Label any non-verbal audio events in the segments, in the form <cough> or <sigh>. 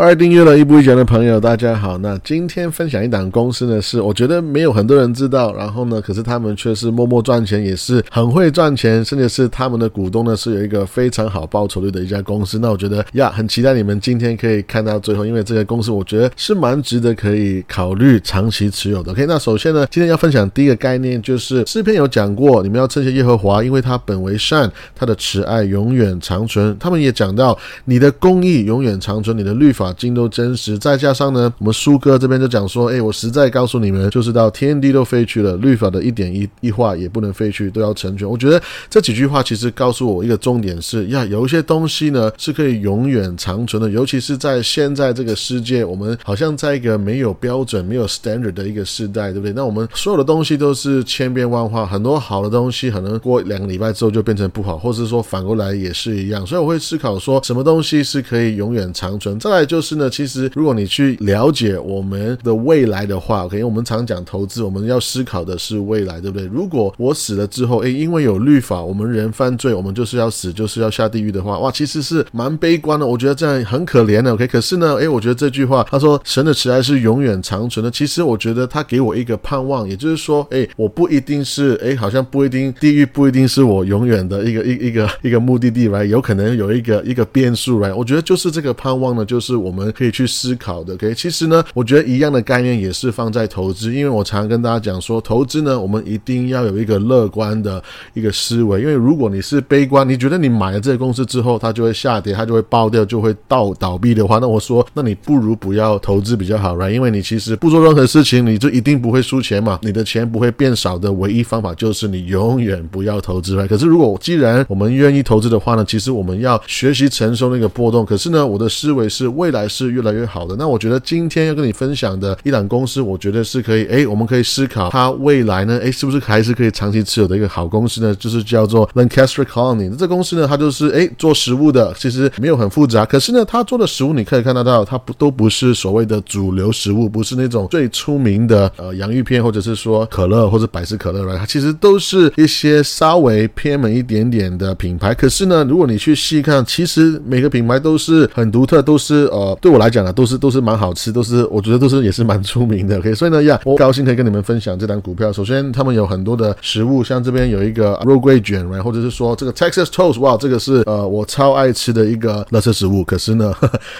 二订阅了一步一讲的朋友，大家好。那今天分享一档公司呢，是我觉得没有很多人知道，然后呢，可是他们却是默默赚钱，也是很会赚钱，甚至是他们的股东呢是有一个非常好报酬率的一家公司。那我觉得呀，很期待你们今天可以看到最后，因为这个公司我觉得是蛮值得可以考虑长期持有的。OK，那首先呢，今天要分享第一个概念就是诗篇有讲过，你们要称谢耶和华，因为他本为善，他的慈爱永远长存。他们也讲到你的公义永远长存，你的律法。经都真实，再加上呢，我们苏哥这边就讲说，哎，我实在告诉你们，就是到天地都废去了，律法的一点一一画也不能废去，都要成全。我觉得这几句话其实告诉我一个重点是，呀，有一些东西呢是可以永远长存的，尤其是在现在这个世界，我们好像在一个没有标准、没有 standard 的一个时代，对不对？那我们所有的东西都是千变万化，很多好的东西可能过两个礼拜之后就变成不好，或者是说反过来也是一样。所以我会思考说，什么东西是可以永远长存？再来就。就是呢，其实如果你去了解我们的未来的话，OK，我们常讲投资，我们要思考的是未来，对不对？如果我死了之后，诶，因为有律法，我们人犯罪，我们就是要死，就是要下地狱的话，哇，其实是蛮悲观的。我觉得这样很可怜的，OK。可是呢，诶，我觉得这句话，他说神的慈爱是永远长存的。其实我觉得他给我一个盼望，也就是说，诶，我不一定是，诶，好像不一定地狱不一定是我永远的一个一一个一个目的地来，有可能有一个一个变数来。我觉得就是这个盼望呢，就是我。我们可以去思考的，OK？其实呢，我觉得一样的概念也是放在投资，因为我常常跟大家讲说，投资呢，我们一定要有一个乐观的一个思维，因为如果你是悲观，你觉得你买了这个公司之后，它就会下跌，它就会爆掉，就会倒倒闭的话，那我说，那你不如不要投资比较好，right？因为你其实不做任何事情，你就一定不会输钱嘛，你的钱不会变少的唯一方法就是你永远不要投资来可是如果既然我们愿意投资的话呢，其实我们要学习承受那个波动。可是呢，我的思维是未来。还是越来越好的。那我觉得今天要跟你分享的一档公司，我觉得是可以，哎，我们可以思考它未来呢，哎，是不是还是可以长期持有的一个好公司呢？就是叫做 Lancaster Colony。这公司呢，它就是哎做食物的，其实没有很复杂。可是呢，它做的食物你可以看得到，它不都不是所谓的主流食物，不是那种最出名的呃洋芋片，或者是说可乐或者百事可乐来，它其实都是一些稍微偏门一点点的品牌。可是呢，如果你去细看，其实每个品牌都是很独特，都是呃。对我来讲呢，都是都是蛮好吃，都是我觉得都是也是蛮出名的。OK，所以呢呀，我高兴可以跟你们分享这单股票。首先，他们有很多的食物，像这边有一个肉桂卷，或者是说这个 Texas Toast，哇，这个是呃我超爱吃的一个垃圾食物。可是呢，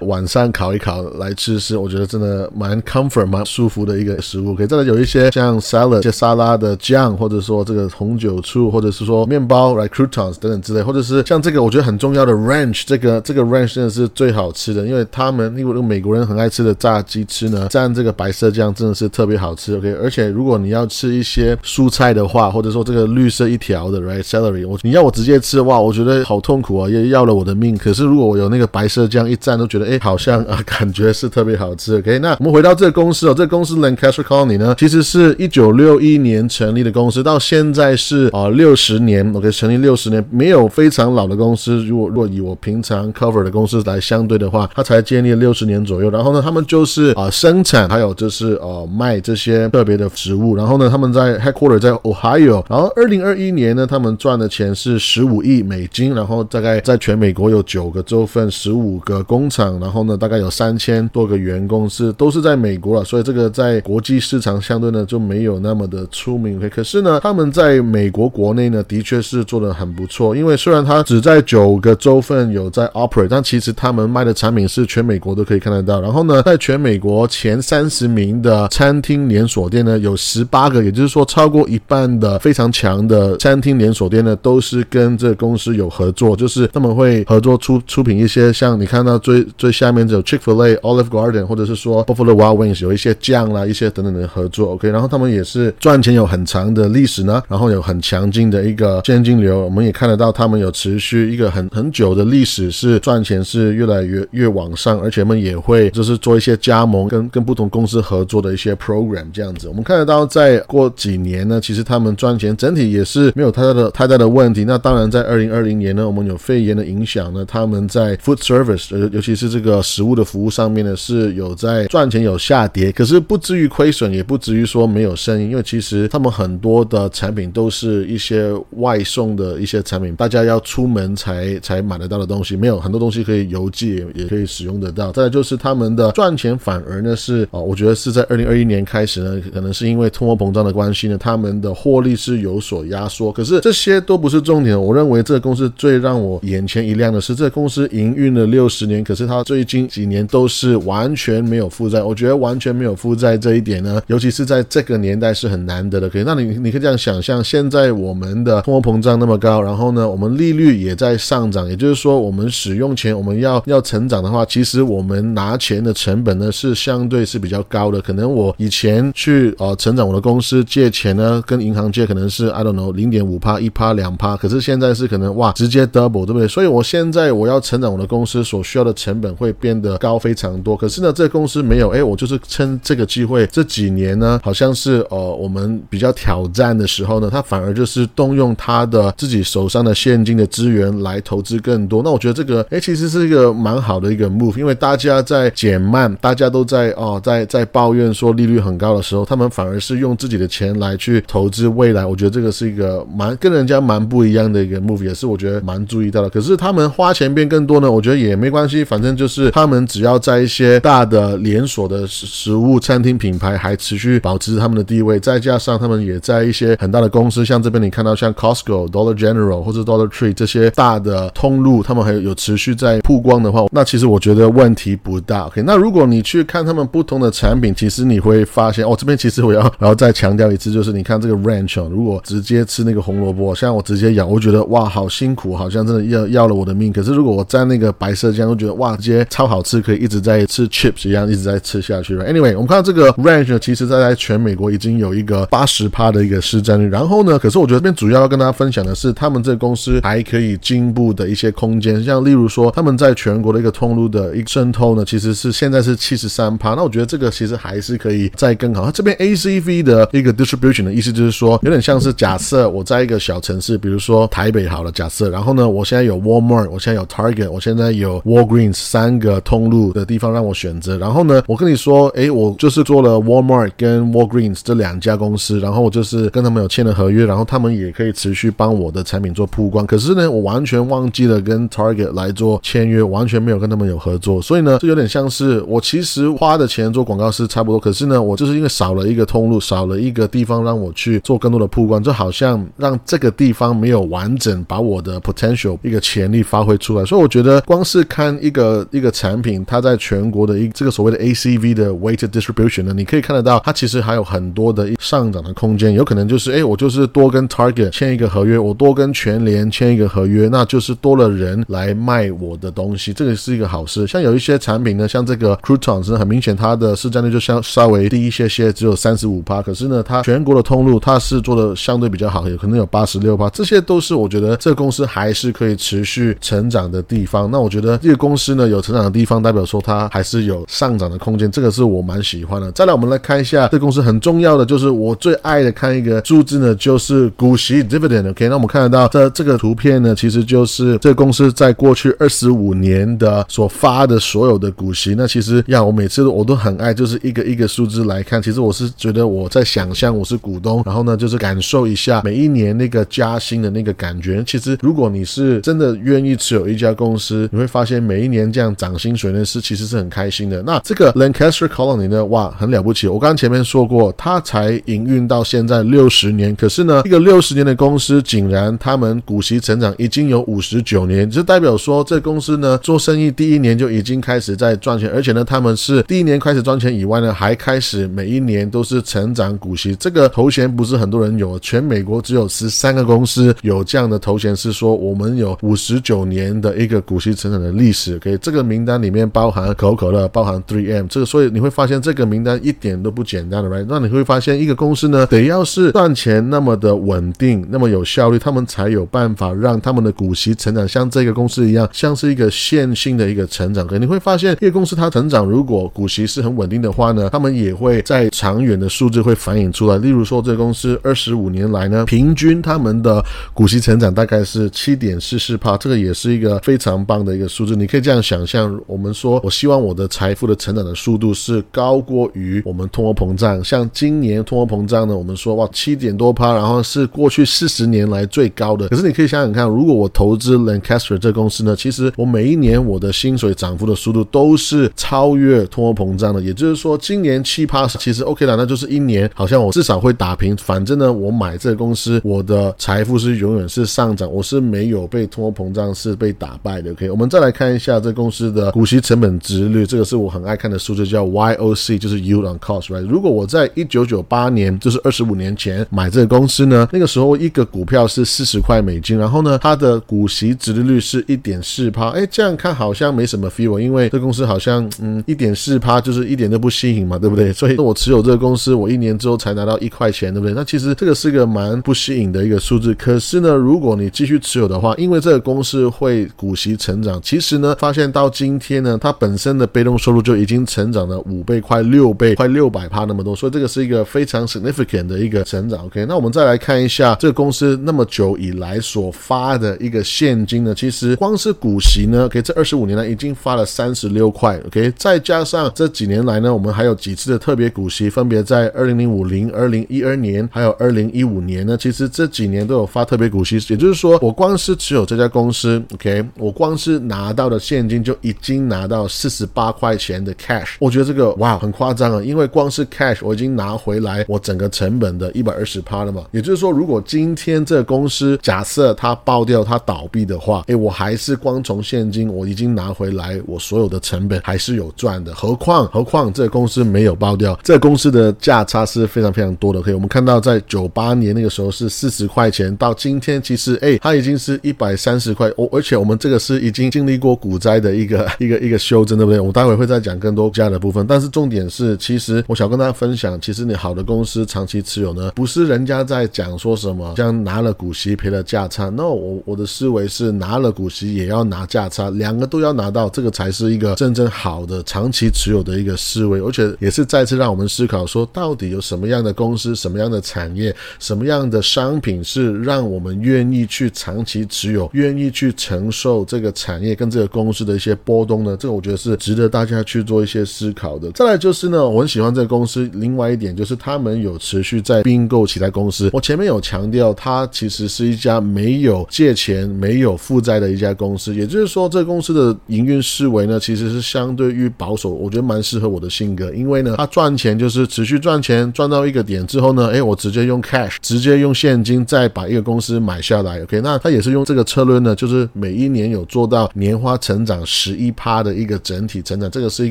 晚上烤一烤来吃是我觉得真的蛮 comfort 蛮舒服的一个食物。可以再来有一些像 salad，一些沙拉的酱，或者说这个红酒醋，或者是说面包，like croutons 等等之类，或者是像这个我觉得很重要的 ranch，这个这个 ranch 真的是最好吃的，因为它他们。因为美国人很爱吃的炸鸡翅呢，蘸这个白色酱真的是特别好吃。OK，而且如果你要吃一些蔬菜的话，或者说这个绿色一条的 right celery，我你要我直接吃哇，我觉得好痛苦啊，也要了我的命。可是如果我有那个白色酱一蘸，都觉得哎，好像啊，感觉是特别好吃。OK，那我们回到这个公司哦，这个公司 Lancaster Colony 呢，其实是一九六一年成立的公司，到现在是啊六十年。OK，成立六十年，没有非常老的公司。如果若以我平常 cover 的公司来相对的话，它才建立。六十年左右，然后呢，他们就是啊生产，还有就是呃卖这些特别的植物。然后呢，他们在 headquarter 在 Ohio。然后二零二一年呢，他们赚的钱是十五亿美金。然后大概在全美国有九个州份，十五个工厂。然后呢，大概有三千多个员工，是都是在美国了。所以这个在国际市场相对呢就没有那么的出名。可是呢，他们在美国国内呢的确是做的很不错。因为虽然他只在九个州份有在 operate，但其实他们卖的产品是全美。国都可以看得到，然后呢，在全美国前三十名的餐厅连锁店呢，有十八个，也就是说超过一半的非常强的餐厅连锁店呢，都是跟这个公司有合作，就是他们会合作出出品一些像你看到最最下面有 Chick-fil-A、Olive Garden，或者是说 Buffalo Wild Wings 有一些酱啦，一些等等的合作。OK，然后他们也是赚钱有很长的历史呢，然后有很强劲的一个现金流，我们也看得到他们有持续一个很很久的历史，是赚钱是越来越越往上，而且们也会就是做一些加盟，跟跟不同公司合作的一些 program 这样子。我们看得到，在过几年呢，其实他们赚钱整体也是没有太大的太大的问题。那当然，在二零二零年呢，我们有肺炎的影响呢，他们在 food service，尤尤其是这个食物的服务上面呢，是有在赚钱有下跌，可是不至于亏损，也不至于说没有生意，因为其实他们很多的产品都是一些外送的一些产品，大家要出门才才买得到的东西，没有很多东西可以邮寄也可以使用。得到。再来就是他们的赚钱反而呢是哦，我觉得是在二零二一年开始呢，可能是因为通货膨胀的关系呢，他们的获利是有所压缩。可是这些都不是重点。我认为这个公司最让我眼前一亮的是，这个公司营运了六十年，可是它最近几年都是完全没有负债。我觉得完全没有负债这一点呢，尤其是在这个年代是很难得的。可以，那你你可以这样想象，现在我们的通货膨胀那么高，然后呢，我们利率也在上涨，也就是说，我们使用钱，我们要要成长的话，其实其实我们拿钱的成本呢是相对是比较高的。可能我以前去呃成长我的公司借钱呢，跟银行借可能是 I don't know 零点五趴、一趴、两趴，可是现在是可能哇直接 double，对不对？所以我现在我要成长我的公司所需要的成本会变得高非常多。可是呢，这个公司没有，哎，我就是趁这个机会，这几年呢，好像是呃我们比较挑战的时候呢，他反而就是动用他的自己手上的现金的资源来投资更多。那我觉得这个哎，其实是一个蛮好的一个 move，因为大家在减慢，大家都在哦在在抱怨说利率很高的时候，他们反而是用自己的钱来去投资未来。我觉得这个是一个蛮跟人家蛮不一样的一个 move，也是我觉得蛮注意到的。可是他们花钱变更多呢，我觉得也没关系，反正就是他们只要在一些大的连锁的食食物餐厅品牌还持续保持他们的地位，再加上他们也在一些很大的公司，像这边你看到像 Costco、Dollar General 或者 Dollar Tree 这些大的通路，他们还有持续在曝光的话，那其实我觉得问题不大。OK，那如果你去看他们不同的产品，其实你会发现哦，这边其实我要然后再强调一次，就是你看这个 Ranch，如果直接吃那个红萝卜，像我直接咬，我觉得哇，好辛苦，好像真的要要了我的命。可是如果我蘸那个白色酱，我觉得哇，直接超好吃，可以一直在吃 chips 一样，一直在吃下去。Anyway，我们看到这个 Ranch，其实在在全美国已经有一个八十趴的一个市占率。然后呢，可是我觉得这边主要要跟大家分享的是，他们这个公司还可以进步的一些空间，像例如说，他们在全国的一个通路的的一个渗透呢，其实是现在是七十三趴。那我觉得这个其实还是可以再更好。它这边 ACV 的一个 distribution 的意思就是说，有点像是假设我在一个小城市，比如说台北好了，假设，然后呢，我现在有 Walmart，我现在有 Target，我现在有 Walgreens 三个通路的地方让我选择。然后呢，我跟你说，诶，我就是做了 Walmart 跟 Walgreens 这两家公司，然后我就是跟他们有签了合约，然后他们也可以持续帮我的产品做曝光。可是呢，我完全忘记了跟 Target 来做签约，完全没有跟他们有合作。所以呢，这有点像是我其实花的钱做广告是差不多，可是呢，我就是因为少了一个通路，少了一个地方让我去做更多的曝光，就好像让这个地方没有完整把我的 potential 一个潜力发挥出来。所以我觉得光是看一个一个产品，它在全国的一这个所谓的 ACV 的 weighted distribution 呢，你可以看得到，它其实还有很多的上涨的空间。有可能就是，哎，我就是多跟 Target 签一个合约，我多跟全联签一个合约，那就是多了人来卖我的东西，这个是一个好事。像有一些产品呢，像这个 Croutons，很明显它的市占率就相稍微低一些些，只有三十五趴。可是呢，它全国的通路它是做的相对比较好，有可能有八十六趴。这些都是我觉得这个公司还是可以持续成长的地方。那我觉得这个公司呢有成长的地方，代表说它还是有上涨的空间，这个是我蛮喜欢的。再来，我们来看一下这公司很重要的，就是我最爱的看一个数字呢，就是股息 dividend。OK，那我们看得到这这个图片呢，其实就是这个公司在过去二十五年的所发他的所有的股息。那其实呀，我每次我都很爱，就是一个一个数字来看。其实我是觉得我在想象我是股东，然后呢，就是感受一下每一年那个加薪的那个感觉。其实如果你是真的愿意持有一家公司，你会发现每一年这样涨薪水呢，是其实是很开心的。那这个 Lancaster Colony 呢，哇，很了不起。我刚刚前面说过，它才营运到现在六十年，可是呢，一个六十年的公司，竟然他们股息成长已经有五十九年，就代表说这公司呢做生意第一年就已经开始在赚钱，而且呢，他们是第一年开始赚钱以外呢，还开始每一年都是成长股息。这个头衔不是很多人有，全美国只有十三个公司有这样的头衔，是说我们有五十九年的一个股息成长的历史。可以这个名单里面包含可口可乐，包含 Three M，这个所以你会发现这个名单一点都不简单的，right？那你会发现一个公司呢，得要是赚钱那么的稳定，那么有效率，他们才有办法让他们的股息成长，像这个公司一样，像是一个线性的一个成长。你会发现，一个公司它成长，如果股息是很稳定的话呢，他们也会在长远的数字会反映出来。例如说，这个公司二十五年来呢，平均他们的股息成长大概是七点四四帕，这个也是一个非常棒的一个数字。你可以这样想象，我们说我希望我的财富的成长的速度是高过于我们通货膨胀。像今年通货膨胀呢，我们说哇七点多趴，然后是过去四十年来最高的。可是你可以想想看，如果我投资 Lancaster 这公司呢，其实我每一年我的薪水涨涨幅的速度都是超越通货膨胀的。也就是说，今年七趴其实 OK 了，那就是一年好像我至少会打平。反正呢，我买这个公司，我的财富是永远是上涨，我是没有被通货膨胀是被打败的。OK，我们再来看一下这公司的股息成本值率，这个是我很爱看的数字，叫 YOC，就是 Yield on Cost，right？如果我在一九九八年，就是二十五年前买这个公司呢，那个时候一个股票是四十块美金，然后呢，它的股息值利率是一点四趴，哎，这样看好像没什么 feel，因为这公司好像嗯一点四趴就是一点都不吸引嘛，对不对？所以我持有这个公司，我一年之后才拿到一块钱，对不对？那其实这个是个蛮不吸引的一个数字。可是呢，如果你继续持有的话，因为这个公司会股息成长，其实呢，发现到今天呢，它本身的被动收入就已经成长了五倍，快六倍，快六百趴那么多，所以这个是一个非常 significant 的一个成长。OK，那我们再来看一下这个公司那么久以来所发的一个现金呢，其实光是股息呢，OK，这二十五年来已经发了三十六块。OK，再加上这几年来呢，我们还有几次的特别股息，分别在二零零五零、二零一二年，还有二零一五年呢，其实这几年都有发特别股息。也就是说，我光是持有这家公司，OK，我光是拿到的现金就已经拿到四十八块钱的 cash。我觉得这个哇，很夸张啊，因为光是 cash 我已经拿回来我整个成本的一百二十趴了嘛。也就是说，如果今天这个公司假设它爆掉、它倒闭的话，诶，我还是光从现金我已经拿回来，我所有的成本还是有赚的。何况何况这个公司没有爆掉，这个公司的价差是非常非常多的。可以，我们看到在九八年那个时候是四十块钱，到今天其实诶，它已经是一百三十块。我而且我们这个是已经经历过股灾的一个 <laughs> 一个一个修正，对不对？我待会会再讲更多价的部分。但是重点是，其实我想跟大家分享，其实你好的公司长期持有呢，不是人家在讲说什么，像拿了股息赔了价差。那我我的思维是拿了股息也要拿价差，两个都要拿到，这个才是一个真正好的长期持有的一个思维。而且也是再次让我们思考说，到底有什么样的公司、什么样的产业、什么样的商品是让我们愿意去长期持有、愿意去承受这个产业跟这个公司的一些波动呢？这个我觉得是值得大家去做一些思考的。再来就是呢，我很喜欢这个公司，另外一点就是他们有持续在并购其他公司。我前面有强调，它其实是一家没有借钱、没有负债的一家公司，也就是说，这个公司的营运思维呢，其实是相对于保守，我觉得蛮适合我的性格。因为呢，他赚钱就是持续赚钱，赚到一个点之后呢，哎，我直接用 cash，直接用现金再把一个公司买下来。OK，那他也是用这个策略呢，就是每一年有做到年化成长十一趴的一个整体成长，这个是一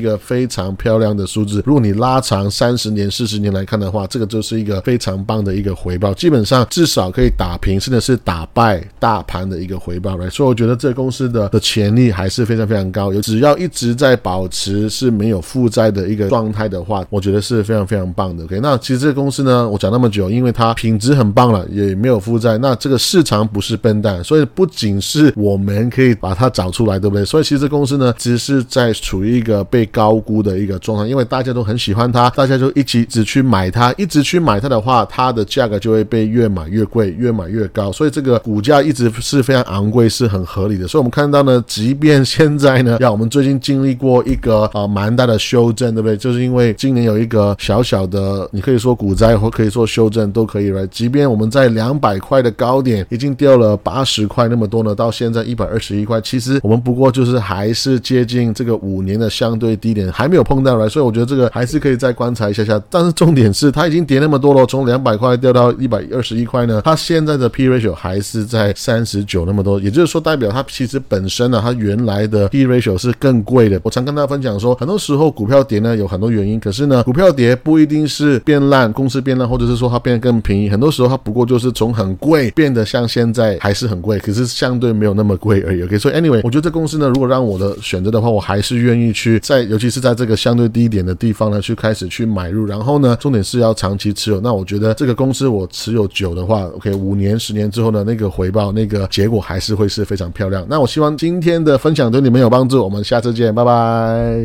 个非常漂亮的数字。如果你拉长三十年、四十年来看的话，这个就是一个非常棒的一个回报，基本上至少可以打平，甚至是打败大盘的一个回报。来所以我觉得这个公司的的潜力还是非常非常高。有只要一直在保持是没有负债的一个状态的话，我觉得是非常非常棒的。OK，那其实这个公司呢，我讲那么久，因为它品质很棒了，也没有负债。那这个市场不是笨蛋，所以不仅是我们可以把它找出来，对不对？所以其实公司呢，只是在处于一个被高估的一个状态，因为大家都很喜欢它，大家就一起只去买它，一直去买它的话，它的价格就会被越买越贵，越买越高，所以这个股价一直是非常昂贵，是很合理的。所以我们看到呢，即便现在呢，让我们最近经历过一个啊蛮大的修正，对不对？就是因为今年有一个小小的，你可以说股灾或可以说修正都可以了。即便我们在两百块的高点已经掉了八十块那么多呢，到现在一百二十一块，其实我们不过就是还是接近这个五年的相对低点，还没有碰到来，所以我觉得这个还是可以再观察一下下。但是重点是，它已经跌那么多了，从两百块掉到一百二十一块呢，它现在的 P ratio 还是在三十九那么多，也就是说代表它其实本身呢，它原来的 P ratio 是更贵的。我常跟大家分享说，很多时候股票跌呢有很多原因，可是呢，股票跌不一定是变烂，公司变烂，或者是说它变得更便宜，很多时候它不过就是从很贵变得像现在还是很贵，可是相对没有那么贵而已。OK，所以 anyway，我觉得这公司呢，如果让我的选择的话，我还是愿意去在，尤其是在这个相对低点的地方呢，去开始去买入。然后呢，重点是要长期持有。那我觉得这个公司我持有久的话，OK，五年、十年之后呢，那个回报、那个结果还是会是非常漂亮。那我希望今天的分享对你们有帮助。我们下次见，拜拜。